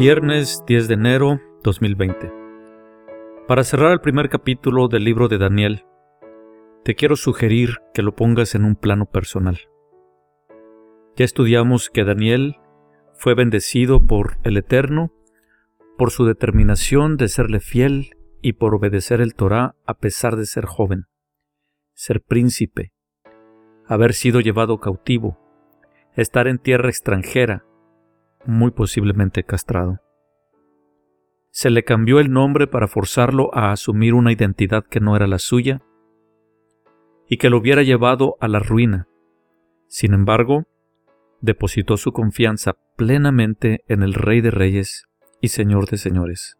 Viernes 10 de enero 2020. Para cerrar el primer capítulo del libro de Daniel, te quiero sugerir que lo pongas en un plano personal. Ya estudiamos que Daniel fue bendecido por el Eterno por su determinación de serle fiel y por obedecer el Torah a pesar de ser joven, ser príncipe, haber sido llevado cautivo, estar en tierra extranjera, muy posiblemente castrado. Se le cambió el nombre para forzarlo a asumir una identidad que no era la suya y que lo hubiera llevado a la ruina. Sin embargo, depositó su confianza plenamente en el Rey de Reyes y Señor de Señores.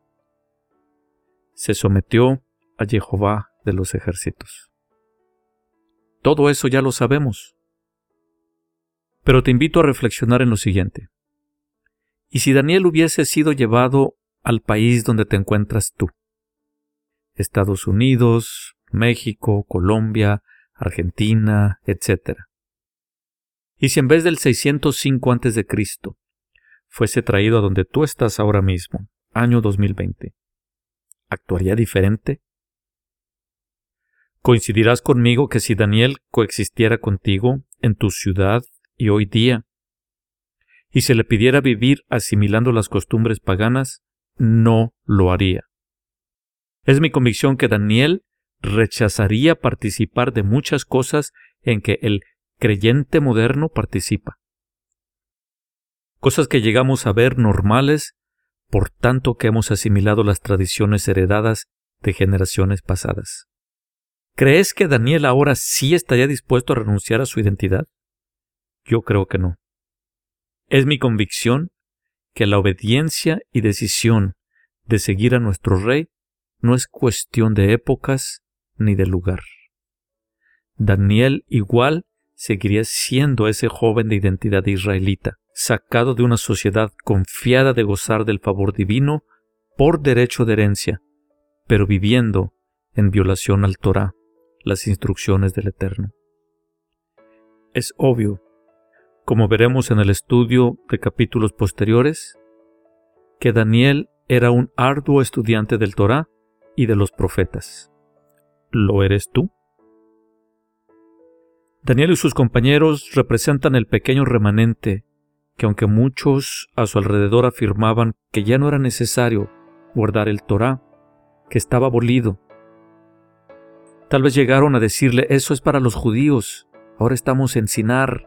Se sometió a Jehová de los ejércitos. Todo eso ya lo sabemos. Pero te invito a reflexionar en lo siguiente. ¿Y si Daniel hubiese sido llevado al país donde te encuentras tú? Estados Unidos, México, Colombia, Argentina, etc. ¿Y si en vez del 605 a.C. fuese traído a donde tú estás ahora mismo, año 2020, ¿actuaría diferente? ¿Coincidirás conmigo que si Daniel coexistiera contigo en tu ciudad y hoy día, y se le pidiera vivir asimilando las costumbres paganas, no lo haría. Es mi convicción que Daniel rechazaría participar de muchas cosas en que el creyente moderno participa. Cosas que llegamos a ver normales por tanto que hemos asimilado las tradiciones heredadas de generaciones pasadas. ¿Crees que Daniel ahora sí estaría dispuesto a renunciar a su identidad? Yo creo que no. Es mi convicción que la obediencia y decisión de seguir a nuestro Rey no es cuestión de épocas ni de lugar. Daniel igual seguiría siendo ese joven de identidad israelita, sacado de una sociedad confiada de gozar del favor divino por derecho de herencia, pero viviendo en violación al Torah, las instrucciones del Eterno. Es obvio como veremos en el estudio de capítulos posteriores, que Daniel era un arduo estudiante del Torah y de los profetas. ¿Lo eres tú? Daniel y sus compañeros representan el pequeño remanente que aunque muchos a su alrededor afirmaban que ya no era necesario guardar el Torah, que estaba abolido, tal vez llegaron a decirle eso es para los judíos, ahora estamos en Sinar,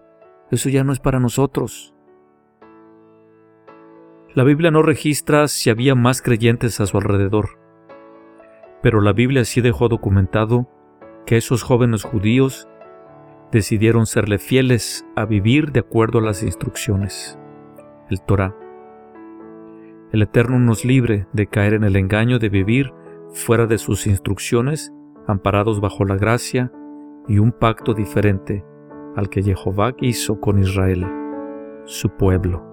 eso ya no es para nosotros. La Biblia no registra si había más creyentes a su alrededor, pero la Biblia sí dejó documentado que esos jóvenes judíos decidieron serle fieles a vivir de acuerdo a las instrucciones, el Torah. El Eterno nos libre de caer en el engaño de vivir fuera de sus instrucciones, amparados bajo la gracia y un pacto diferente al que Jehová hizo con Israel, su pueblo.